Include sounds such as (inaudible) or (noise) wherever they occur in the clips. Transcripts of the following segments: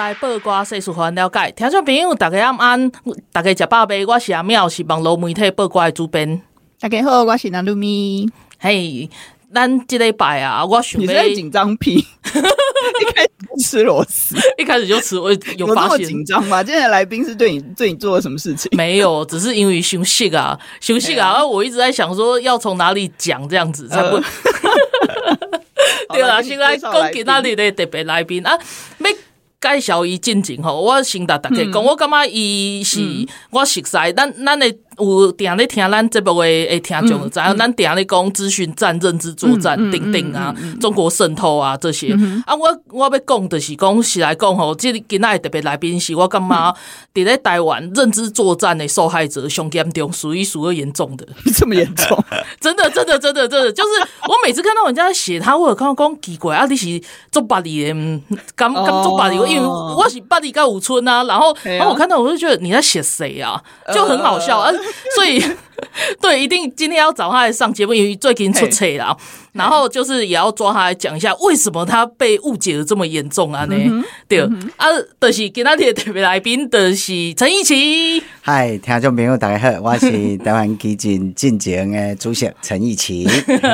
拜暗头啊，报挂新闻，互你知；报挂世事，互咱了解。听众朋友，大家晚安，大家食饱未？我是阿妙，是网络媒体八卦的主编。大家好，我是南露咪。嘿，咱这礼拜啊，我想你在紧张屁？(laughs) 一开始吃螺丝，一开始就吃，我有发现紧张吗？今天的来宾是对你对你做了什么事情？没有，只是因为休息啊，休息啊。我一直在想说，要从哪里讲这样子才不？(laughs) (laughs) 对啦，现在讲给那里的特别来宾啊，没。介绍伊进前吼，我先答大家讲，我感觉伊是我熟悉，咱咱的有定咧听咱节目诶诶听众就知影，咱定咧讲资讯战、认知作战等等啊，中国渗透啊这些。啊，我我要讲的是讲是来讲吼，即今仔特别来宾是我感觉伫咧台湾认知作战的受害者上严重，数一数二严重的，(laughs) 这么严重？(laughs) 真的真的真的真的，就是我每次看到人家写他，我有看到讲奇怪啊，你是做八里的，敢敢做八里？因为我是八里高五村啊，然后然后我看到我就觉得你在写谁啊，就很好笑啊，(laughs) 所以对，一定今天要找他来上节目，因为最近出差了，然后就是也要抓他来讲一下为什么他被误解的这么严重啊呢？对啊，就是今天的特别来宾就是陈奕奇。嗨，听众朋友大家好，我是台湾基金进前的主席陈奕奇。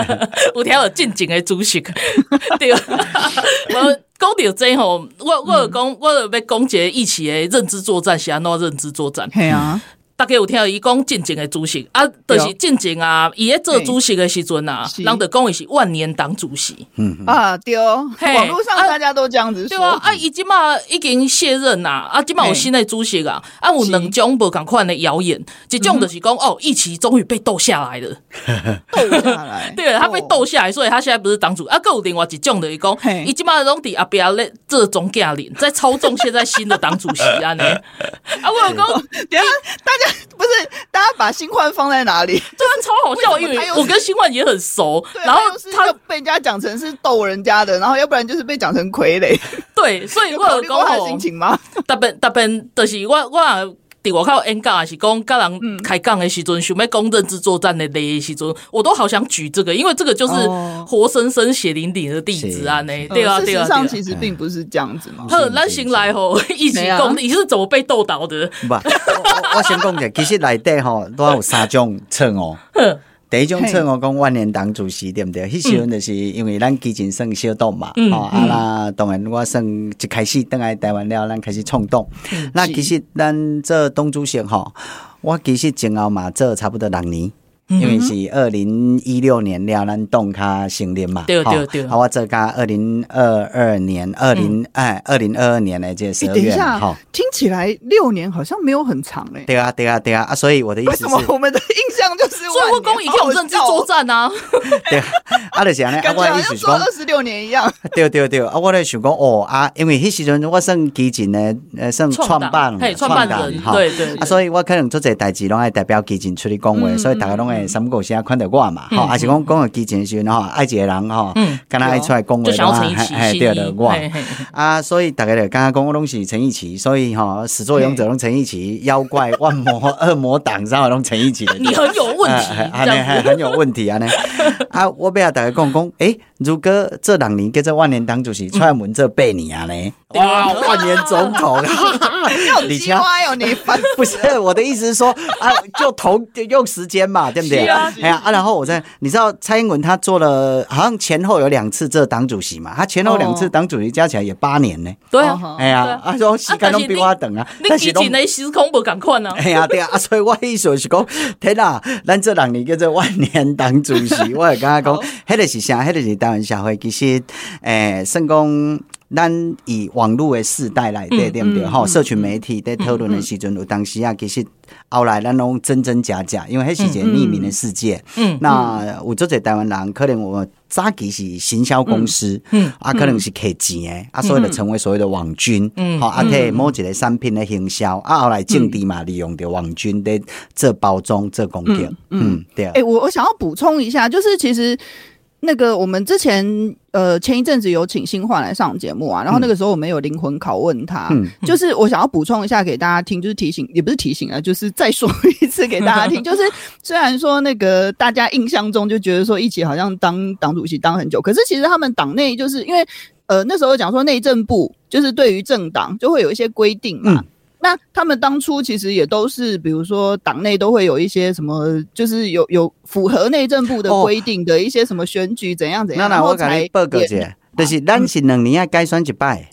(laughs) 有听到进前的主席，(laughs) 对，我。讲到这吼，我我有讲，我有要讲一个奕奇的认知作战是安怎认知作战？系啊。大家有听到伊讲进前的主席啊，就是进前啊，伊咧做主席的时阵啊，人就讲伊是万年党主席。嗯。啊，对，网络上大家都这样子说。对啊，啊，伊即嘛已经卸任呐，啊，即嘛有新的主席啊，啊，有两种不同款的谣言，一种就是讲哦，奕奇终于被斗下来了，(laughs) 斗下来，对，他被斗下来，所以他现在不是党主，啊，还有另外一种就是讲，伊即马拢伫后壁咧做总驾领，在操纵现在新的党主席安尼。(laughs) 啊，我有讲，(laughs) 等下大家。(laughs) 不是，大家把新欢放在哪里？这样超好笑，因为我跟新欢也很熟。然后他被人家讲成是逗人家的，然后要不然就是被讲成傀儡。对，所以 (laughs) 我有讲他的心情吗？(laughs) 大本大本就是我我。我靠，N 杠还是讲跟人开杠的时阵，想要讲认知作战的那时阵，我都好想举这个，因为这个就是活生生血淋淋的例子啊！呢，对啊，对啊。事实上，其实并不是这样子嘛。好，咱先来吼，一起讲，你是怎么被斗倒的？不，我先讲一下，其实内底吼都有三种称哦。(laughs) 第一种称我讲万年党主席对不对？迄时阵就是因为咱基情算小党嘛，嗯、哦，啊啦，当然我算一开始登来台湾了，咱开始创党。嗯、那其实咱做党主席吼，我其实前后嘛做差不多六年。因为是二零一六年了，咱党卡成立嘛，对对对。好，我这个二零二二年，二零哎，二零二二年的这十二月，等一下，听起来六年好像没有很长哎。对啊，对啊，对啊，啊，所以我的意思是，为什么我们的印象就是，所以我讲已经有认知作战啊。(laughs) 对，啊，就是安尼，感觉好像做二十六年一样。(laughs) 对对对，啊，我咧想讲哦啊，因为迄时阵我算基金的，呃，算创办，创办人，对对。啊，所以我可能做这代志拢爱代表基金出去讲话，所以大家拢会三不五时啊看到我嘛，吼，还是讲讲个基情时阵吼，爱一个人吼，跟他爱出来讲话，哎，对的，我。啊，所以大家就刚刚讲我拢是陈奕奇，所以吼，始作俑者拢陈奕奇，妖怪万魔恶魔党上拢陈奕奇，(laughs) 你很有问题，(laughs) (laughs) 很有问题啊呢，啊，我不要大家讲讲，诶，如果这两年跟这万年党主席出来门这八年啊呢，哇，万年总统，你听，你不是我的意思是说啊，就同用时间嘛，对不对？哎呀啊，然后我在，你知道蔡英文他做了，好像前后有两次这党主席嘛，他前后两次党主席加起来也八年呢。对啊，哎呀，啊说时间拢比我长啊，但是你的时空不共款呢。(laughs) 哎呀，对啊，所以我意思是讲，(laughs) 天哪，咱这两年叫做万年党主席，(laughs) 我也跟他讲，迄个是啥？迄个是台湾社会其实，诶，算讲。咱以网络的世代来对对不对？哈，社群媒体在讨论的时阵，有当时啊，其实后来咱拢真真假假，因为迄是一个匿名的世界。嗯，那有做者台湾人，可能我早期是行销公司，嗯，啊，可能是摕钱的，啊，所以就成为所谓的网军，嗯，好，啊，替某一个产品的行销，啊，后来政治嘛，利用着网军的做包装、做攻击，嗯，对。哎，我我想要补充一下，就是其实。那个，我们之前呃前一阵子有请新焕来上节目啊，然后那个时候我们有灵魂拷问他，嗯、就是我想要补充一下给大家听，就是提醒也不是提醒啊，就是再说一次给大家听，(laughs) 就是虽然说那个大家印象中就觉得说一起好像当党主席当很久，可是其实他们党内就是因为呃那时候讲说内政部就是对于政党就会有一些规定嘛。嗯那他们当初其实也都是，比如说党内都会有一些什么，就是有有符合内政部的规定的一些什么选举怎样怎样，那那我给你报告一下，就是咱是两年啊改选一摆。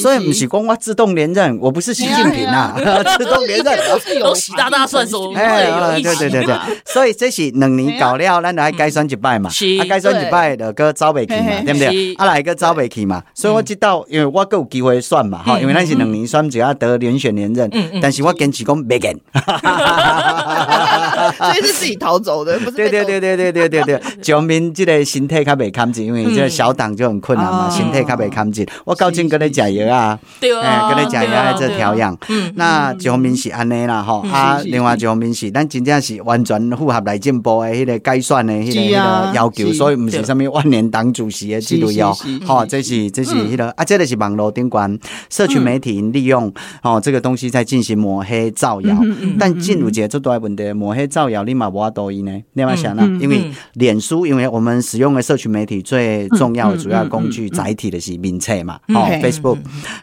所以不是讲我自动连任，我不是习近平呐，(laughs) 自动连任 (laughs) 都习大大算数。哎，对对对对，所以这是两年搞了，咱来改选一摆嘛，啊改选一摆就个走不去嘛，对。不对？啊来个走不去嘛，所以我知道，因为我够有机会算嘛，哈，因为咱是两年选只要得连选连任，但是我坚持讲没给，(laughs) 所以是自己逃走的，不是？对对对对对对对对，国民这个身体较袂堪紧，因为这个小党就很困难嘛，身体较袂堪紧，我高兴跟你。加油啊！对啊，跟你讲一下这调养。嗯，那一方面是安尼啦，吼啊，另外一方面是咱真正是完全符合内政部的迄个改选的迄个个要求，所以不是啥物万年党主席的制度要。吼，这是这是迄个啊，这个是网络顶关社群媒体利用哦这个东西在进行抹黑造谣。但进入节最大问题，抹黑造谣你嘛无法度呢？你嘛想呢？因为脸书，因为我们使用的社群媒体最重要的主要工具载体的是名册嘛，哦，Facebook。不，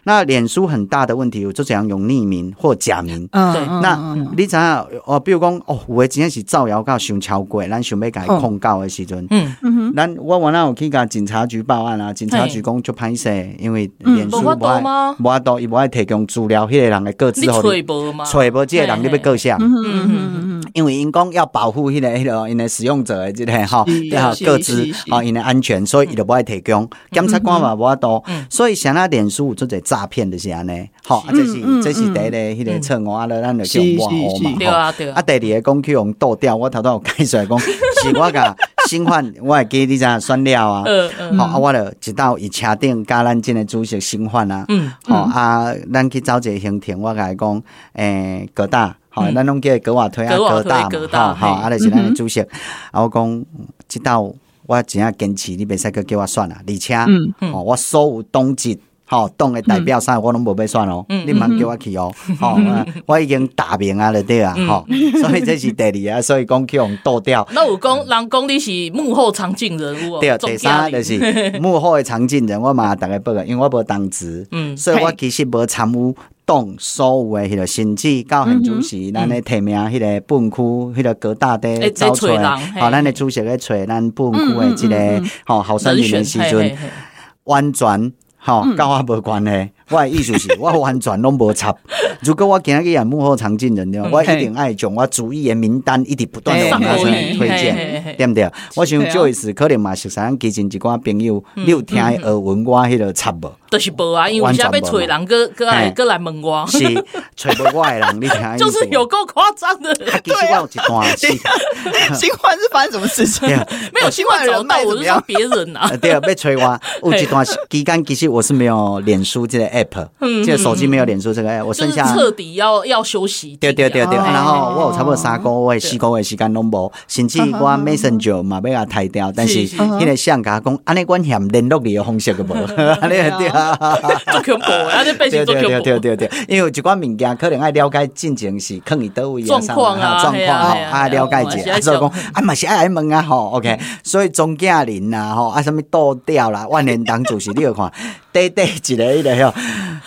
那脸书很大的问题，我就怎样用匿名或假名。嗯，那你知道哦，比如讲哦，有的真正是造谣到想超过，咱想要改控告的时阵，嗯。嗯，咱我我那有去甲警察局报案啊，警察局讲就歹势，因为脸书无爱，无爱多，伊无爱提供资料，迄个人的个资互你，揣无这个人你要告啥？嗯嗯嗯，因为因讲要保护迄个迄个因的使用者的这个哈，对哈，个资啊，因的安全，所以伊就无爱提供。检察官嘛无爱多，所以像那脸。书做者诈骗的是安尼，好，这是这是第一个，迄个错误啊，咱就叫抹黑嘛，对啊对啊。啊，第二个讲去用倒掉，我头头有解释讲，(laughs) 是我甲新欢，我会记你咋选了啊，好啊，我就直到以车顶加咱今个主席新欢啊，好啊，咱去找一个行程，我甲伊讲，诶，葛大，好，咱拢叫葛瓦推啊，葛大嘛，好好，啊，就是咱的主席，啊，我讲直到我真正坚持，你袂使搁叫我选啊，而且，哦，我所有党籍。好，党的代表啥我拢无要选哦，你茫叫我去哦，好，我已经打名啊了对啊，好，所以这是第二啊，所以讲去用倒掉。那有讲人讲你是幕后常进人物哦，对啊，第三就是幕后诶常进人，我嘛逐个报个，因为我无当职，嗯，所以我其实无参与党所有的迄个甚至到现主席咱的提名迄个本区迄个各大的招出来，好，咱的主席咧找咱本区的即个好候选人的时阵，完全。好，跟我无关系。我的意思是，(laughs) 我完全拢无插。如果我今日演幕后常进人的，我一定爱将我主意的名单一直不断的往他身上推荐，对不对？我想 Joyce 可能嘛是咱基进一寡朋友，你有听耳闻我迄个插无？就是无啊，因为现在要找人，搁搁来搁来问我。是找无我的人，你听。(laughs) 就是有够夸张的。其实我有一段 (laughs) 是，新欢是发生什么事情？没有新欢找到我，是说别人呐。对啊，要催我。有一段期间，其实我是没有脸书这个 app，这个手机没有脸书这个 app，我剩下彻底要要休息。对对对对，然后我有差不多三个月、四个月时间拢无，甚至我 Messenger 嘛要甲抬掉，但是迄个相甲讲，安尼阮嫌联络你的方式个无，(laughs) (laughs) (laughs) 安尼对。做恐怖，啊！你变成做恐怖。对对对对对，因为有一寡物件可能爱了解进程是坑伫倒位啊，状况啊，状况吼，啊了解者，所以讲啊嘛是爱来问啊吼，OK，所以钟嘉玲呐吼，啊什么倒掉啦，万年党主席你有看，短短一个迄个吼，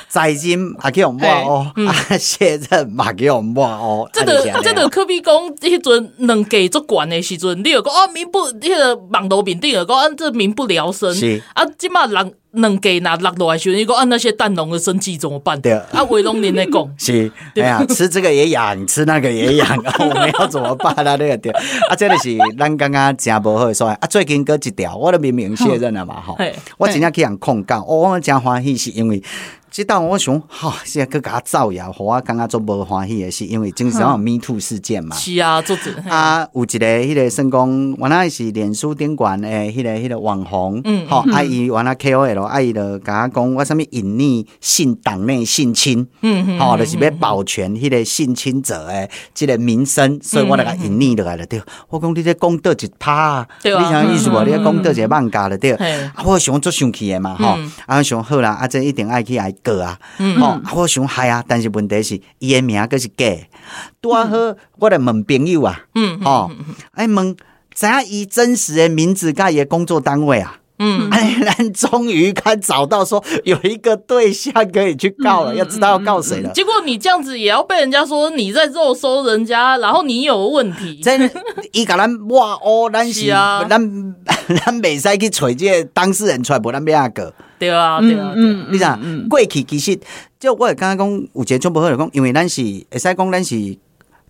在任啊去用抹哦，啊卸任嘛去用抹哦。这个这个可比讲迄阵两届做官的时阵，你又讲哦民不，迄个网络面顶又讲，这民不聊生。是啊，即马人。能给拿落落来时，你讲按那些蛋农的生计怎么办？对啊，维龙您来讲 (laughs) 是，哎呀，吃这个也痒，吃那个也痒，(laughs) 我们要怎么办啊？那个对，啊，这个是咱刚刚真无好说啊。最近搁一条，我都明明确认了嘛，吼，我真正去人控告，我真欢喜是因为。这当我想，哈，现在搁甲造谣，互我感觉足无欢喜的是，因为经常有 Me Too 事件嘛。是啊，做啊，有一个迄个算讲，原来是脸书顶管诶，迄个迄个网红，嗯，好，阿姨原来 K O L，阿姨就甲我讲，我啥物隐匿性党内性侵，嗯嗯，好，就是要保全迄个性侵者诶，即个名声，所以我来甲隐匿落来了，对。我讲你这讲倒一趴，你啥意思无？你讲倒一个网咖了，对。啊，我想做生气的嘛，吼，啊，想好啦，啊，这一定爱去爱。个啊，哦，我想嗨啊，但是问题是伊的名阁是假，拄好，我来问朋友啊，嗯，哦，哎问，知影伊真实的名字甲伊的工作单位啊，嗯，(laughs) 哎，咱终于看找到说有一个对象可以去告了，要知道要告谁了。结果你这样子也要被人家说你在肉搜人家，然后你有问题，真的，伊甲咱哇哦，咱是啊，咱 (laughs) 咱袂使去找这个当事人出来，无咱要阿个。对啊，对啊，嗯，你讲过去其实，就我刚刚讲有一个种不好的讲，因为咱是会使讲咱是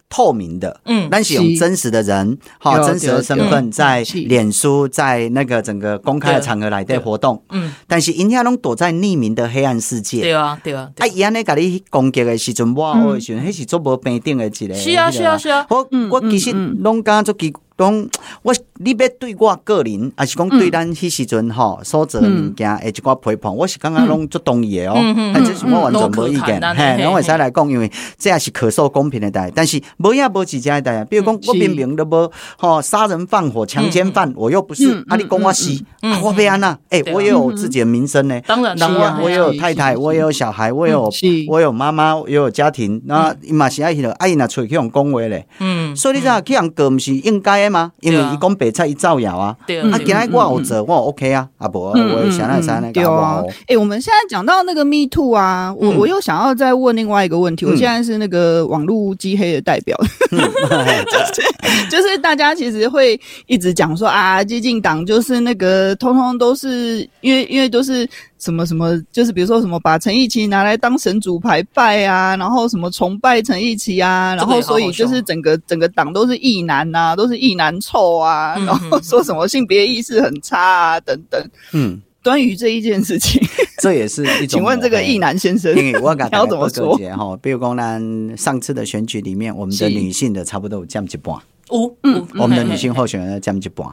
透明的，嗯，咱是用真实的人，哈，真实的身份在脸书，在那个整个公开的场合来对活动，嗯，但是因遐拢躲在匿名的黑暗世界，对啊，对啊，啊，伊安尼甲你攻击的时阵，哇，我的时阵，迄是做无平等的一个，是啊，是啊，是啊，我我其实拢感觉做讲 (tsk) 我你要对我个人，还是讲对咱迄时阵吼所做物件，诶，一寡批判，我是感觉拢足同意的哦。但这是我完全无意见，嘿，拢会使来讲，因为这也是可受公平的代。但是无影无几家的代，比如讲我明明都无吼杀人放火强奸犯，我又不是，啊，你讲我是，我被安娜，诶，我也有自己的名声呢。当然，我我也有太太，我也有小孩，我也有我有妈妈，也有家庭。那伊嘛是爱迄落，爱伊若出去用讲话咧。嗯，所以你知道去人过，毋是应该的吗？因为伊讲。白菜一造谣啊！对啊，今天我有做，我 OK 啊，啊不，我想来想来搞啊！哎，我们现在讲到那个 Me Too 啊，我我又想要再问另外一个问题。我现在是那个网络基黑的代表，(laughs) 就是就是大家其实会一直讲说啊，激进党就是那个通通都是因为因为都是。什么什么，就是比如说什么把陈奕迅拿来当神主牌拜啊，然后什么崇拜陈奕迅啊，然后所以就是整个整个党都是异男呐，都是异男臭啊，然后说什么性别意识很差啊等等。嗯，关于这一件事情，这也是一种。(laughs) 请问这个异男先生，因为我感觉要怎么说？哈，比如说呢，上次的选举里面，我们的女性的差不多有降一半。哦，嗯，我们的女性候选人占一半，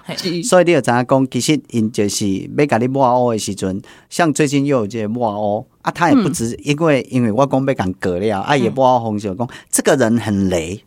所以你有知影讲，其实因就是要甲你抹黑的时阵，像最近又有这个抹黑啊，他也不止，因为因为我讲被讲割了，啊也抹黑红就讲这个人很雷，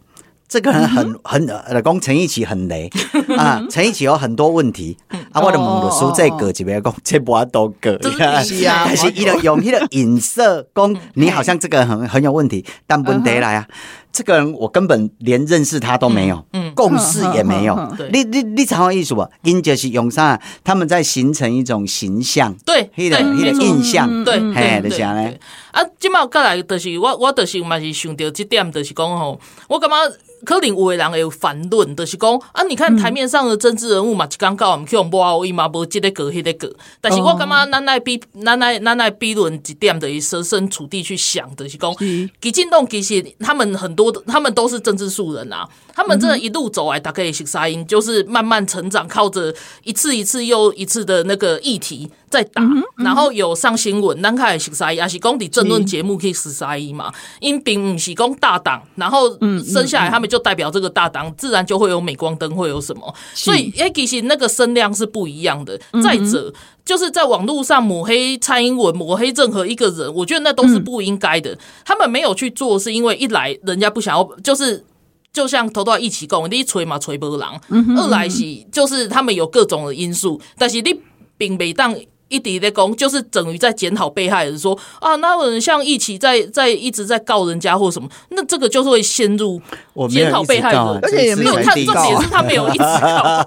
这个人很很呃讲陈奕奇很雷 (laughs) 啊，陈奕奇有很多问题啊，我的问律师再割几遍讲，这不都割，(laughs) 是啊，但是伊就用迄个影射讲，你好像这个很很有问题，但问题来啊。这个人我根本连认识他都没有，嗯，共识也没有。(laughs) 你你你常有意思不？因就是用啥？他们在形成一种形象，对，那个那个印象，对，嘿，就是安尼。啊，今麦过来就是我我就是嘛是想到这点，就是讲吼，我感觉可能有的人会有反论，就是讲啊，你看台面上的政治人物嘛，一刚告我们去用抹黑嘛，无这个个，迄个个。但是我感觉咱来比，咱来咱来比论一点，等于设身处地去想，就是讲，基进党其实他们很多的，他们都是政治素人啊，他们这一路走来，大概也是啥因，就是慢慢成长，靠着一次一次又一次的那个议题。在打，然后有上新闻，咱开始识啥意，也是讲伫政论节目可以识啥意嘛。因并唔是讲大党，然后生下来他们就代表这个大党，自然就会有镁光灯，会有什么。所以，哎，其实那个声量是不一样的。再者，就是在网络上抹黑蔡英文，抹黑任何一个人，我觉得那都是不应该的。他们没有去做，是因为一来人家不想要，就是就像头头一起讲，你一锤嘛锤不狼；二来是就是他们有各种的因素，但是你并没当。一滴的功就是等于在检讨被害人说啊，那有人像一起在在一直在告人家或什么，那这个就是会陷入检讨被害人，而且也没有他重点是他没有一直告，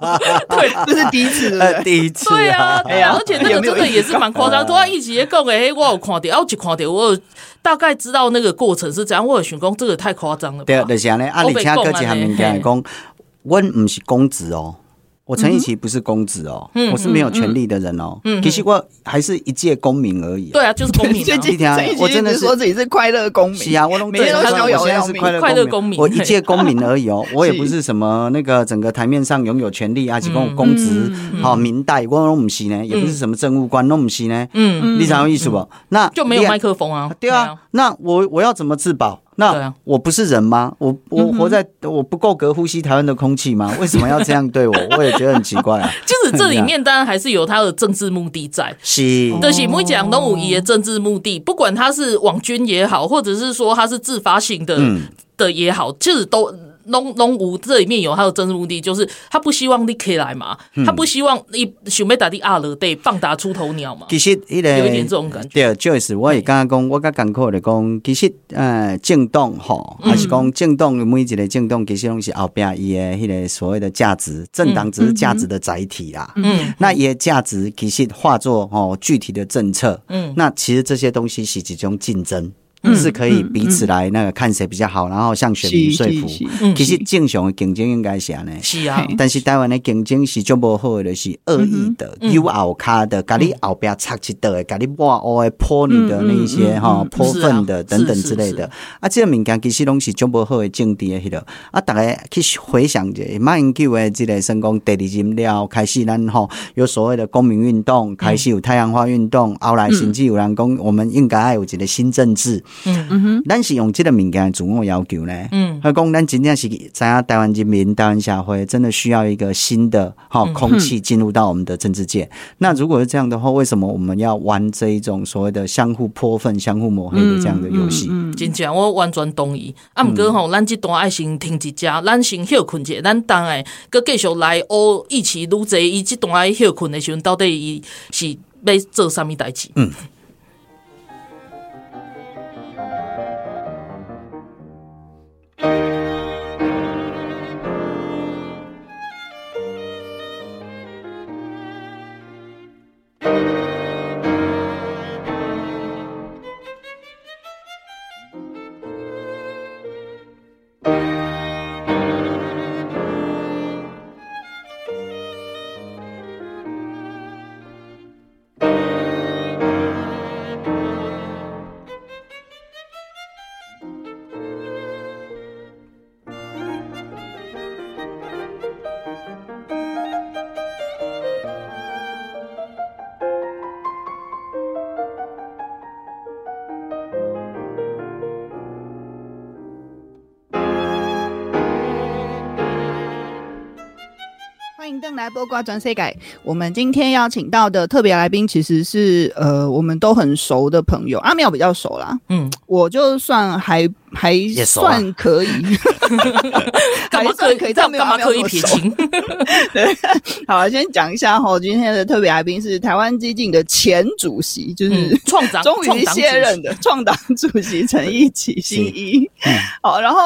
(laughs) 对，这是第一次，(laughs) 第一次，对啊，对啊，而且那个真的也是蛮夸张，(laughs) 都要一起在讲诶，我有看到，我有看到，我有大概知道那个过程是怎样，我有想讲这个太夸张了，对，就是安尼，啊，你请哥几下面讲讲，我不是公职哦。我陈义奇不是公职哦，我是没有权利的人哦。其实我还是一介公民而已。对啊，就是公民。(laughs) 陈我真的说自己是快乐公民。是啊，我每天都逍遥，我现在是快乐公民。我一介公民而已哦，(laughs) 我也不是什么那个整个台面上拥有权利啊，提供公职、好明代，我都不是呢，也不是什么政务官，弄不是呢。嗯，你啥意思不？那就没有麦克风啊。对啊，那我我要怎么自保？那我不是人吗？我我活在我不够格呼吸台湾的空气吗？为什么要这样对我？我也觉得很奇怪啊。(laughs) 就是这里面当然还是有他的政治目的在。(laughs) 是，就是每讲东武仪的政治目的，不管他是网军也好，或者是说他是自发性的的也好，就是都。龙龙五这里面有他的政治目的，就是他不希望你可以来嘛，他不希望你想要打的阿勒对棒打出头鸟嘛。其实一个有一点这种感觉。对，就是我也刚刚讲，我刚刚讲的讲，其实呃，政党吼，还是讲政党每一个政党，其实拢是后边伊的迄个所谓的价值，政党只是价值的载体啦。嗯，那伊的价值其实化作吼具体的政策。嗯，那其实这些东西是一种竞争。是可以彼此来那个看谁比较好，然后向选民说服。其实正常的竞争应该是安尼。是啊，但是台湾的竞争是就不好的，是恶意的，有后卡的，咖喱后边插一刀，咖喱挖挖泼你的那一些哈泼粪的等等之类的。啊，这个物件其实拢是就不好的政治的迄个。啊，大家去回想一下，马英九的这个成功第二任了，开始咱吼有所谓的公民运动，开始有太阳花运动，后来甚至有人讲，我们应该要有一个新政治。嗯嗯哼，咱是用这个物件自我要求呢。嗯，他讲咱真正是知影台湾人民、台湾社会真的需要一个新的哈空气进入到我们的政治界。那如果是这样的话，为什么我们要玩这一种所谓的相互泼粪、相互抹黑的这样的游戏？嗯真正我完全同意。啊，毋过吼，咱这段爱先停一下，咱先休困者，咱当然搁继续来哦，一起录这伊这段爱休困的时阵，到底伊是要做啥物代志？嗯。来播瓜转世改，我们今天邀请到的特别来宾，其实是呃，我们都很熟的朋友。阿妙比较熟啦，嗯，我就算还还算可以，(laughs) (laughs) 干嘛可以？可以这样干嘛可以撇清？(laughs) 对，好，先讲一下哈，今天的特别来宾是台湾基进的前主席，就是创党终于卸任的创党主席陈义起新一。好，然后。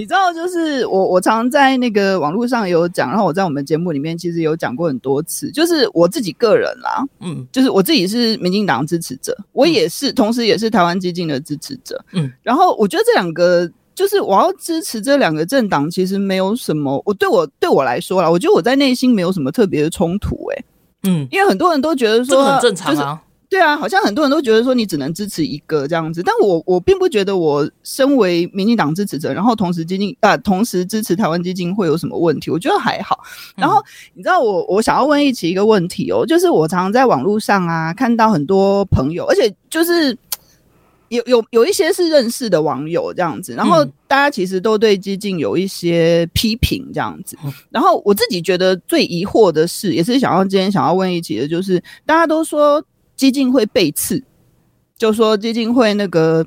你知道，就是我，我常在那个网络上有讲，然后我在我们节目里面其实有讲过很多次，就是我自己个人啦，嗯，就是我自己是民进党支持者，我也是，同时也是台湾激进的支持者，嗯，然后我觉得这两个，就是我要支持这两个政党，其实没有什么，我对我对我来说啦，我觉得我在内心没有什么特别的冲突，欸，诶，嗯，因为很多人都觉得说，这很正常啊。对啊，好像很多人都觉得说你只能支持一个这样子，但我我并不觉得我身为民进党支持者，然后同时基金啊，同时支持台湾基金会有什么问题？我觉得还好。然后你知道我我想要问一起一个问题哦，就是我常常在网络上啊看到很多朋友，而且就是有有有一些是认识的网友这样子，然后大家其实都对基进有一些批评这样子。然后我自己觉得最疑惑的是，也是想要今天想要问一起的，就是大家都说。基金会背刺，就说基金会那个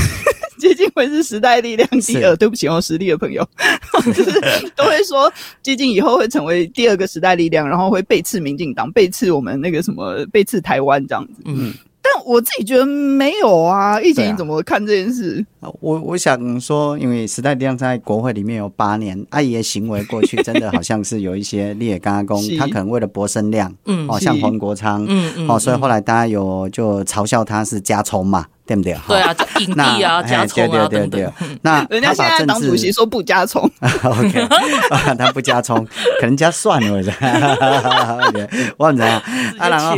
(laughs) 基金会是时代力量第二，是对不起哦，实力的朋友，(laughs) 就是都会说基金以后会成为第二个时代力量，然后会背刺民进党，背刺我们那个什么，背刺台湾这样子。嗯。但我自己觉得没有啊，易姐你怎么看这件事？啊、我我想说，因为时代力量在国会里面有八年，阿姨的行为过去真的好像是有一些劣加工，他可能为了博声量，嗯，哦，像黄国昌，嗯嗯，哦，所以后来大家有就嘲笑他是加葱嘛。对不对？对啊，影帝啊，加葱啊等等。那 (laughs) 人家现在党主席说不加葱，(laughs) OK，(laughs) 他不加葱，可能加蒜了，我知道。我怎样啊？然后，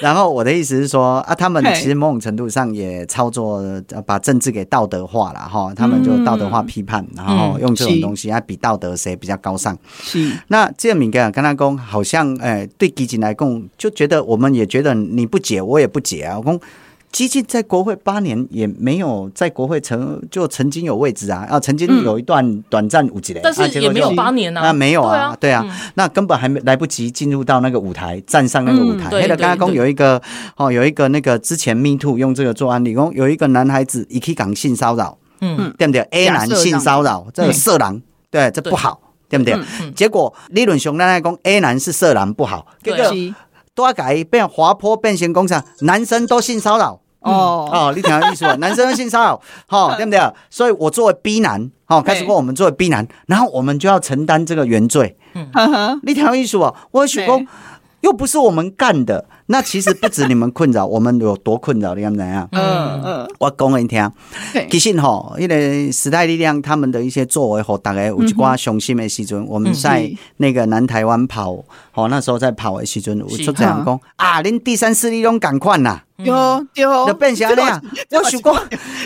然后我的意思是说啊，他们其实某种程度上也操作，把政治给道德化了哈。他们就道德化批判，然后用这种东西来比道德谁比较高尚。是。那这个敏感跟他讲，好像哎，对基进来讲，就觉得我们也觉得你不解，我也不解啊。我讲。基进在国会八年也没有在国会曾就曾经有位置啊，啊，曾经有一段短暂五级的，但是也没有八年啊，那没有啊，对啊，那根本还没来不及进入到那个舞台，站上那个舞台。黑的刚刚有一个哦，有一个那个之前 Me Too 用这个做案例，讲有一个男孩子一起讲性骚扰，嗯，对不对？A 男性骚扰，这个色狼，对，这不好，对不对？结果理论上来讲，A 男是色狼不好，这个多改变滑坡变形工厂，男生都性骚扰。哦哦，你听意思吧？(laughs) 男生性骚扰，哦，对不对？所以我作为 B 男，哦，开始问我们作为 B 男，然后我们就要承担这个原罪。嗯，你听意思吧？我许工又不是我们干的，那其实不止你们困扰，我们有多困扰，你看怎样？嗯嗯，我讲给你听，其实哈，因为时代力量他们的一些作为和大概有一寡雄心的时阵，我们在那个南台湾跑，哦，那时候在跑的时阵，我就这样讲啊，恁第三势力拢赶快呐。有有，就变成安尼啊。我想讲，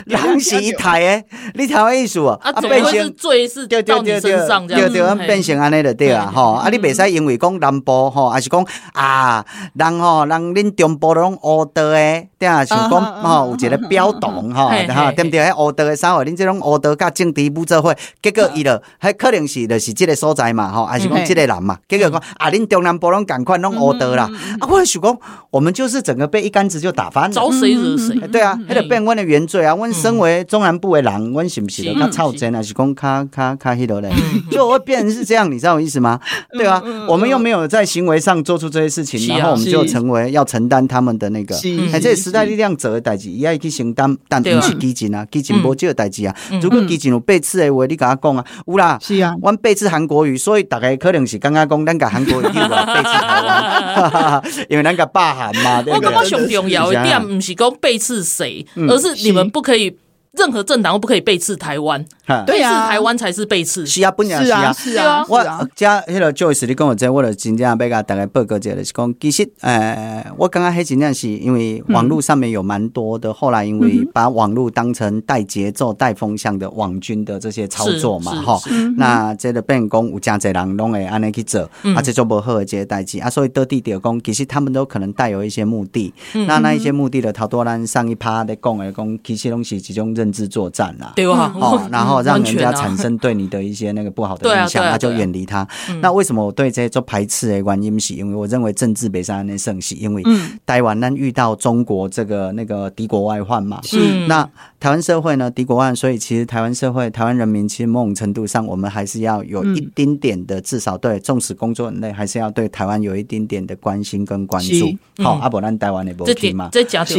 人是一台诶，(laughs) 你听我意思啊？啊，变成罪是到你身上，对对，变成安尼就对啊，吼。啊，你袂使因为讲南部吼，还是讲啊，人吼，人恁中部拢乌道诶，对啊，想讲吼有一个标动吼，哈，对不对？迄乌道诶，啥话？恁这种乌道甲政治不做伙，结果伊就还可能是就是这个所在嘛，吼，还是讲这个人嘛？结果讲啊，恁中南部拢赶快拢乌道啦。啊，我想讲，我们就是整个被一竿子就打。找谁惹谁？对啊，迄个变阮的原罪啊！阮身为中南部的人，阮是不是他操真啊？是讲卡卡卡迄个嘞？(laughs) 就会变成是这样，你知道我意思吗？对啊，我们又没有在行为上做出这些事情，然后我们就成为要承担他们的那个。哎，这时代力量者的代志，伊爱去承担，但不是基进啊，基进无这个代志啊。如果基进有背刺的话，你跟他讲啊，有啦，是啊，我背刺韩国语，所以大概可能是刚刚讲咱个韩国瑜背刺台湾，(laughs) 因为咱个霸韩嘛。我感觉上重要。点不是讲背刺谁，而是你们不可以。任何政党都不可以背刺台湾，背刺台湾才是背刺。是啊，不然是啊，是啊。我加迄个 Joyce，你跟我讲，我就真正要给大家报告一下，就是讲，其实，呃，我刚刚还真正是因为网络上面有蛮多的，后来因为把网络当成带节奏、带风向的网军的这些操作嘛，哈。那这个变讲有真侪人拢会安尼去做，啊，这做不好的这些代志。啊，所以得地就讲，其实他们都可能带有一些目的。那那一些目的的，头多咱上一趴在讲的讲，其实拢是几种认。政治作战啊，对吧，哦，然后让人家产生对你的一些那个不好的印象，他就远离他。那为什么我对这些做排斥的原因是？因为我认为政治北上那盛行，因为台湾呢遇到中国这个那个敌国外患嘛，是那台湾社会呢敌国外，所以其实台湾社会台湾人民其实某种程度上，我们还是要有一丁点的，至少对，纵使工作很累，还是要对台湾有一丁点的关心跟关注。好，阿伯咱台湾的问题嘛，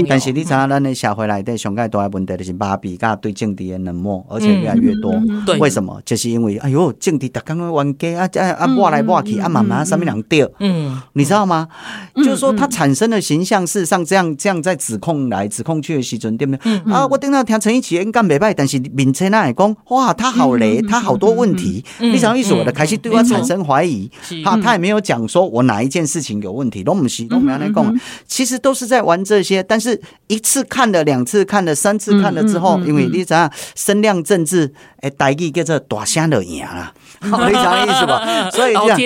但是你知道咱的社会来对上盖大的问题就是芭比。大家对政敌的冷漠，而且越来越多。对，为什么？就是因为，哎呦，政敌他刚刚玩 gay 啊啊啊，挖来挖去啊，慢慢上面两掉。嗯，你知道吗？就是说，他产生的形象，事实上这样这样在指控来指控去的时阵，对不对？啊，我听到听陈奕奇应该没败，但是面前那来讲，哇，他好雷，他好多问题。你想意思，我的开始对我产生怀疑。哈，他也没有讲说我哪一件事情有问题，都不是都没有来讲。其实都是在玩这些，但是一次看了，两次看了，三次看了之后，因为你知道声量政治，诶，台语叫做大声就赢啦，(laughs) 你知道意思吧？(laughs) 所以这样，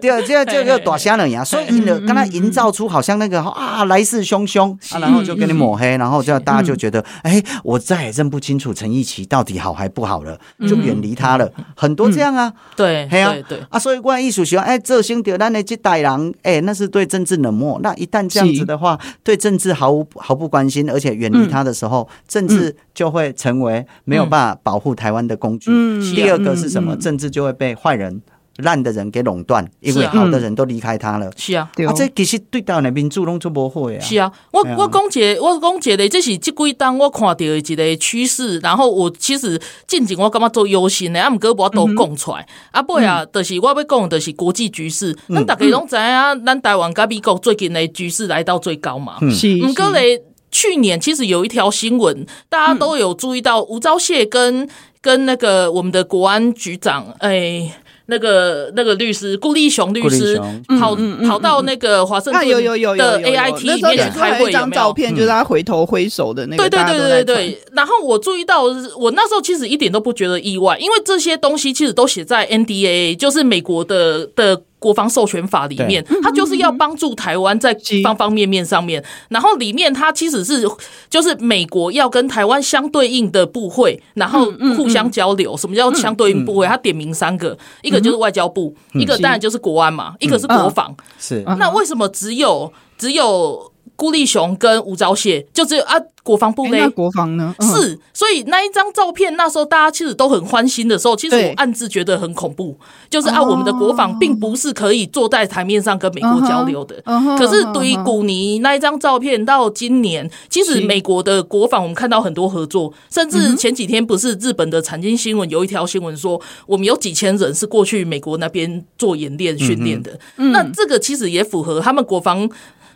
对啊，这这叫大声就赢，(laughs) 所以你就跟他营造出好像那个啊来势汹汹，然后就给你抹黑，然后就大家就觉得，哎，我再也认不清楚陈奕奇到底好还不好了，就远离他了。很多这样啊，对，对对。啊，所以关于艺术喜欢，哎，这星点咱的这代人，哎，那是对政治冷漠。那一旦这样子的话，对政治毫无毫不关心，而且远离他的时候，政治就会成为没有办法保护台湾的工具。第二个是什么？政治就会被坏人、烂的人给垄断，因为好的人都离开他了。是啊，啊，这其实对台湾的民主拢做不好呀。是啊，我我讲一个，我讲一个，这是这几当我看到的一个趋势。然后我其实近景我感觉做忧心的，啊，毋过我都讲出来。啊，不呀，就是我要讲的是国际局势。咱大家拢知啊，咱台湾跟美国最近的局势来到最高嘛。是，毋过嘞。去年其实有一条新闻，大家都有注意到吴钊燮跟跟那个我们的国安局长，哎。那个那个律师顾立雄律师跑跑到那个华盛顿的 AIT 里面去开会，有？照片就是他回头挥手的那个。对对对对对对。然后我注意到，我那时候其实一点都不觉得意外，因为这些东西其实都写在 NDAA，就是美国的的。国防授权法里面，它就是要帮助台湾在方方面面上面。然后里面它其实是就是美国要跟台湾相对应的部会，然后互相交流。什么叫相对应部会？它点名三个，一个就是外交部，一个当然就是国安嘛，一个是国防。是。那为什么只有只有顾立雄跟吴钊燮，就只有啊？国防部呢？那国防呢？嗯、是，所以那一张照片，那时候大家其实都很欢欣的时候，其实我暗自觉得很恐怖，就是啊，我们的国防并不是可以坐在台面上跟美国交流的。可是对于古尼那一张照片，到今年，其实美国的国防我们看到很多合作，甚至前几天不是日本的产经新闻有一条新闻说，我们有几千人是过去美国那边做演练训练的。那这个其实也符合他们国防。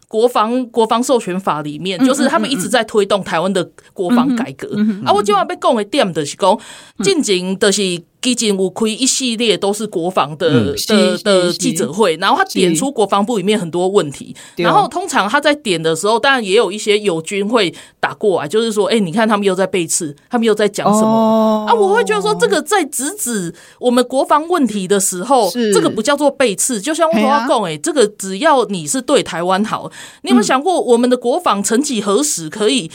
国防国防授权法里面，就是他们一直在推动台湾的国防改革。啊，我今晚被讲的点就是讲，进行的是。基金五亏一系列都是国防的、嗯、的的记者会，然后他点出国防部里面很多问题，然后通常他在点的时候，当然也有一些友军会打过来，就是说，哎、欸，你看他们又在背刺，他们又在讲什么、哦、啊？我会觉得说，这个在直指我们国防问题的时候，这个不叫做背刺，就像我说要讲，哎，这个只要你是对台湾好，你有没有想过，我们的国防曾几何时可以？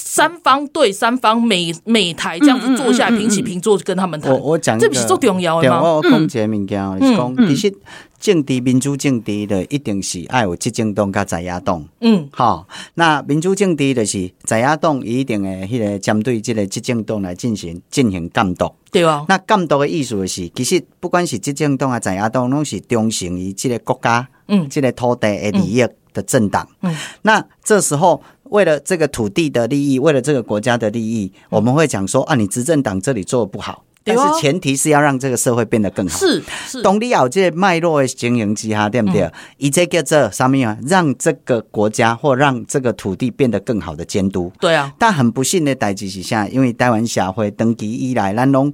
三方对三方，每每台这样子坐下来平起平坐，跟他们谈。我我讲，这不是最重要的吗？我讲一个物件，就是讲，其实政治民主政治的一定是爱有执政党甲在野党。嗯，好，那民主政治就是在野党一定的迄个针对这个执政党来进行进行监督。对啊，那监督的意思是，其实不管是执政党啊在野党，拢是忠诚于这个国家，嗯，这个土地的利益的政党。嗯，那这时候。为了这个土地的利益，为了这个国家的利益，我们会讲说啊，你执政党这里做的不好，但是前提是要让这个社会变得更好。是是，懂你有这脉络的经营之下，对不对？以这个这上面啊，让这个国家或让这个土地变得更好的监督。对啊，但很不幸的代志是啥？因为台湾社会登记以来，咱拢。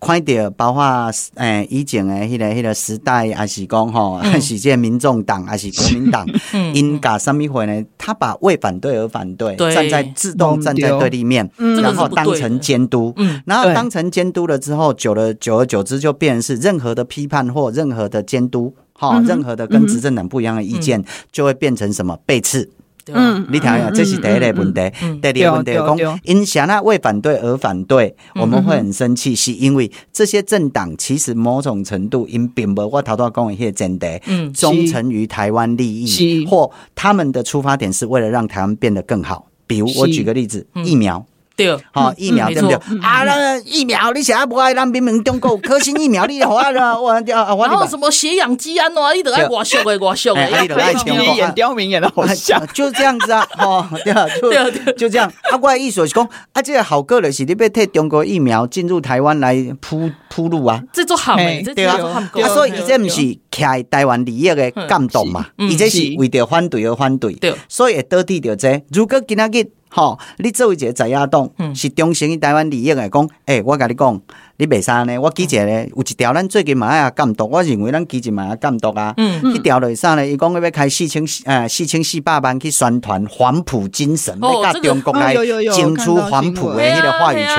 看到包括诶、欸、以前诶迄个迄个时代，还是讲吼，还是这民众党，还是国民党，因搞什么会呢？他把为反对而反对，对站在自动站在对立面，嗯、然后当成监督，嗯、然后当成监督了之后，久了久而久之就变成是任何的批判或任何的监督，哈，任何的跟执政党不一样的意见，就会变成什么背刺。嗯，你听一下，这是第一个问题。第二个问题讲，因啥呢？为反对而反对，我们会很生气，是因为这些政党其实某种程度因并不我头头讲的迄个前提，嗯，忠诚于台湾利益，或他们的出发点是为了让台湾变得更好。比如我举个例子，疫苗。对，好疫苗对不对？啊，那疫苗你现在不爱让明明中国科兴疫苗，你好啊，我 (laughs) 我然后什么血氧机啊，喏，你都爱我秀的，我秀的，你都爱演刁民演的好像，就是这样子啊，哦，对啊，就就这样。啊，我的意思是讲，啊，这个好个的是你要替中国疫苗进入台湾来铺铺路啊，这做好诶，对啊，啊，所以这不是徛台湾利益的感动嘛，伊这是为着反对而反对，对，所以会导致着这。如果今仔日。吼，你作为一个在亚党，是忠诚于台湾利益来讲，诶、欸，我甲你讲，你袂使呢。我记者呢，有一条咱最近嘛也监督，我认为咱记者嘛也监督啊。嗯嗯。一条落啥呢？伊讲要开四千呃四千四百万去宣传黄埔精神，要甲中国来争取黄埔的迄个话语权。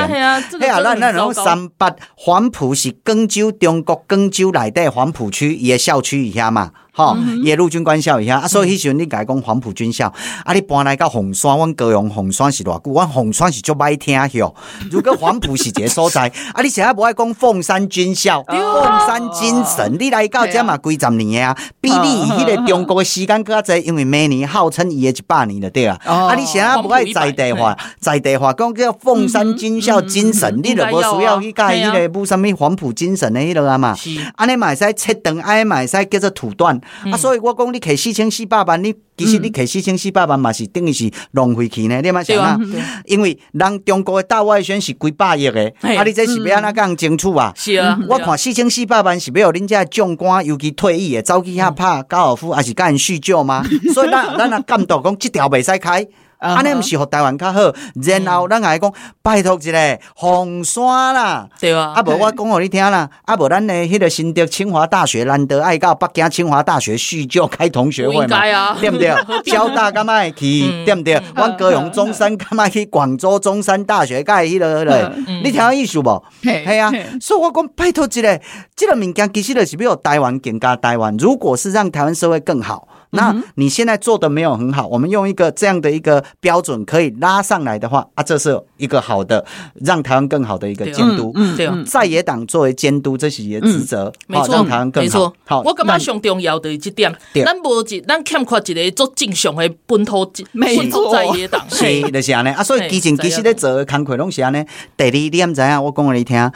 哎呀，咱咱拢三八黄埔是广州中国广州内底黄埔区伊个校区以下嘛。好，也陆军官校一下啊，所以迄时阵你改讲黄埔军校，啊，你搬来到凤山，阮高雄凤山是偌久？阮凤山是足歹听哟。如果黄埔是一个所在，(laughs) 啊，你现在无爱讲凤山军校、凤山精神，你来到遮嘛几十年啊，比你迄个中国的时间搁较济，因为每年号称伊个一百年了对啊。啊，你现在无爱在地化，在地化讲叫凤山军校精神，你都无需要去改迄个不什么黄埔精神的迄落啊嘛。安尼嘛会使切断，安尼嘛会使叫做土断。啊，所以我讲你摕四千四百万，你其实你摕四千四百万嘛是等于是浪费去呢？你嘛想啊？因为人中国的大外宣是几百亿的，啊，你这是要安怎讲清楚啊？是啊，我看四千四百万是要恁这将官，尤其退役的，走去遐拍高尔夫，还是跟人叙旧吗？(laughs) 所以咱咱啊监督讲这条袂使开。安尼毋是互台湾较好。然后咱来讲，拜托一个红山啦，对啊，啊无我讲互你听啦，啊无咱诶迄个新竹清华大学难得爱到北京清华大学叙旧开同学会嘛，对毋对？(laughs) 交大干嘛去？对毋对？阮高雄中山干嘛去？广州中山大学盖迄个嘞，你听有意思无？系啊，所以我讲拜托一个，这个物件其实就是要台湾更加台湾。如果是让台湾社会更好。那你现在做的没有很好，我们用一个这样的一个标准可以拉上来的话啊，这是一个好的让台湾更好的一个监督。嗯，对，在野党作为监督，这是也职责，没错，让台湾更好。好，我感觉上重要的这点，咱无一，咱欠缺一个做正常的本土，本土在野党。是，就是安尼啊。所以基前其实咧做的工作拢是安尼。第二点知影？我讲给你听，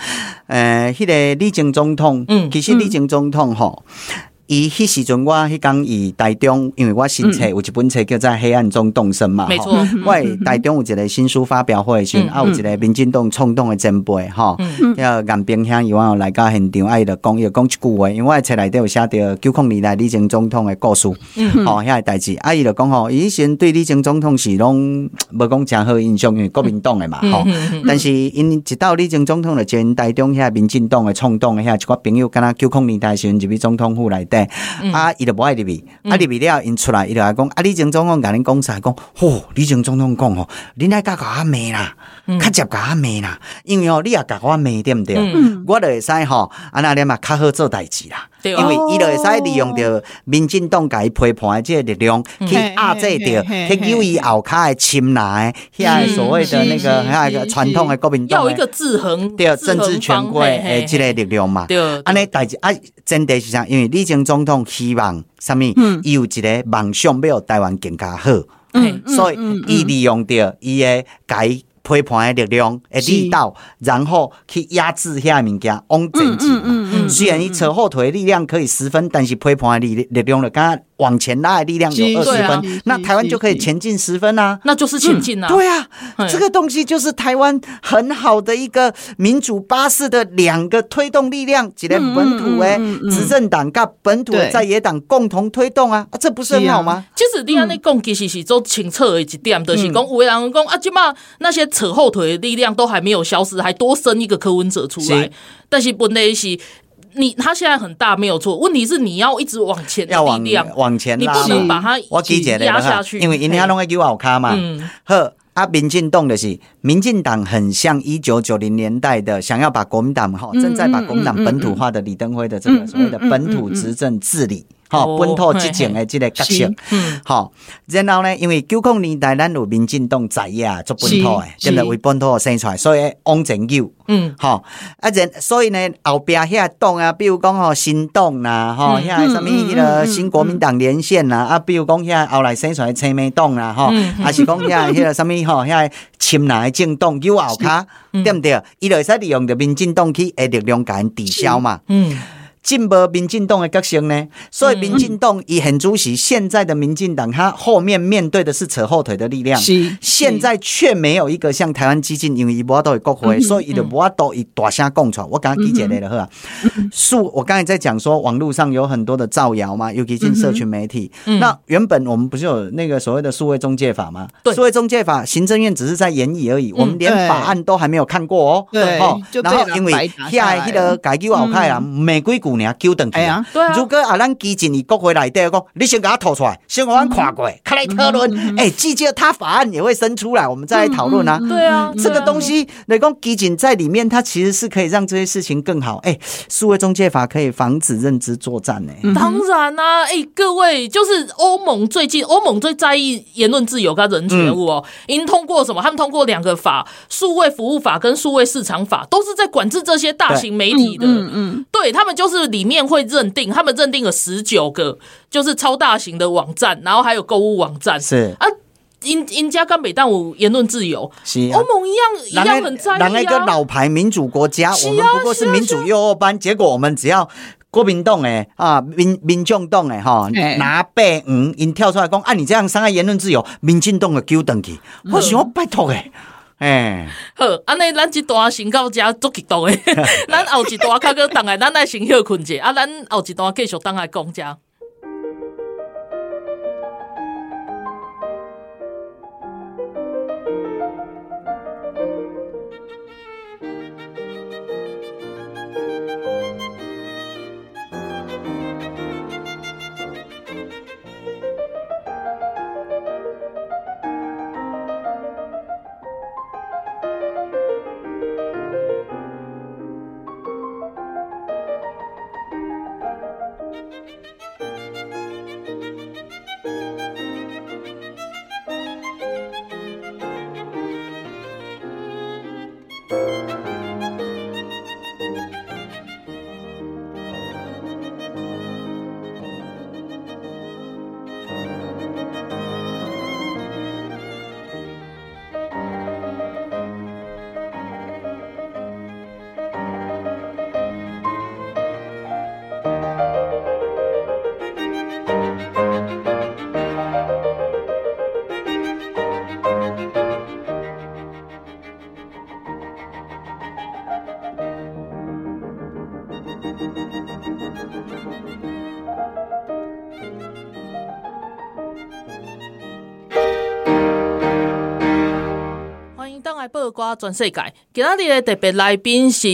呃，迄个李前总统，嗯，其实李前总统吼。伊迄时阵，我迄讲伊台中，因为我新册有一本册叫做《黑暗中动身》嘛，没错。我台中有一个新书发表会时，啊有一个民进党冲动的前辈，哈，要颜冰乡伊往来到现场，啊伊就讲伊讲一句话，因为我册内底有写着九零年代李前总统的故事，吼，遐个代志，啊伊就讲吼，伊以前对李前总统是拢无讲诚好印象，因为国民党的嘛，吼。但是因一到李前总统就前台中遐民进党的冲动的遐一寡朋友，敢若九零年代时阵入去总统府内底。啊，伊就无爱入去，啊入去了，因出来，伊就来讲，啊，李前总统甲恁讲啥？讲，吼，李前总统讲吼，恁爱甲甲我骂啦，较接甲我骂啦，因为哦，你也甲我骂对毋对？我就会使吼，安那点嘛较好做代志啦。因为伊就会使利用着民进党甲伊批判的即个力量，去压制着，去有伊后骹的亲来，遐所谓的那个遐个传统的国民党，要一个制衡，对政治权贵的即个力量嘛。对，安尼代志啊，真的是啥？因为李前总统希望啥物？伊有一个梦想，要台湾更加好。嗯，所以伊利用着伊的改。批判的力量的力道，然后去压制遐物件往前进嘛。虽然伊扯后腿的力量可以十分，但是批判的力力量了，刚刚。往前拉的力量有二十分，啊、那台湾就可以前进十分啊！那就是前进啊、嗯！对啊，这个东西就是台湾很好的一个民主巴士的两个推动力量，几个本土诶执政党跟本土在野党共同推动啊！啊，这不是很好吗？其实你安尼讲，其实是做清澈的一点，就是讲有的人讲啊，即嘛那些扯后腿的力量都还没有消失，还多生一个柯文哲出来，但是本来是。你他现在很大没有错，问题是你要一直往前，要往往前，你不能把它压下去，因为因遐拢会叫我卡嘛。嗯，好，啊，民进党就是民进党很像一九九零年代的想要把国民党哈，正在把国民党本土化的李登辉的这个所谓的本土执政治理。好，本土执政的这个角色，好，然后呢，因为九零年代咱有民进党在野做本土的，现在为本土生出来，所以往前游，嗯，好，啊，然所以呢，后边遐党啊，比如讲吼新党啦，吼遐什么迄个新国民党连线啦，啊，比如讲遐后来生出来青梅党啦，吼，还是讲遐迄个什么吼遐亲蓝的政党有后卡，对不对？伊就会使利用着民进党去诶力量甲因抵消嘛，嗯。进步民进党的角色呢？所以民进党以很主席现在的民进党，他后面面对的是扯后腿的力量。是，现在却没有一个像台湾基进，因为伊无法度会国会，所以伊就无法度以大声讲出来。我刚刚理解了呵。数，我刚才在讲说，网络上有很多的造谣嘛，尤其进社群媒体。那原本我们不是有那个所谓的数位中介法吗？对，数位中介法，行政院只是在研议而已，我们连法案都还没有看过哦。对，然后因为下一个改革好看啊，美规股。你要纠正去啊！如果啊，咱基进你国会来对讲，你先给他吐出来，先给我跨过，开来讨论。哎，季节他法案也会生出来，我们再来讨论啊。对啊，这个东西那讲，基进在里面，它其实是可以让这些事情更好。哎，数位中介法可以防止认知作战呢。当然啦，哎，各位，就是欧盟最近，欧盟最在意言论自由跟人权哦。已经通过什么？他们通过两个法，数位服务法跟数位市场法，都是在管制这些大型媒体的。嗯嗯，对他们就是。里面会认定，他们认定了十九个，就是超大型的网站，然后还有购物网站。是啊，因因家跟北但有言论自由，是欧盟一样一样很在意啊。一个老牌民主国家，我们不过是民主幼儿班，结果我们只要国民党诶啊，民民众党诶哈，拿背嗯，因跳出来讲，啊，你这样伤害言论自由，民进党的纠等去，我想拜托诶。哎，好，安尼咱一段先到遮足激动诶，(laughs) 咱后一段较搁当来，咱来先休困者，啊，咱后一段继续当来讲者。全世界，今仔日的特别来宾是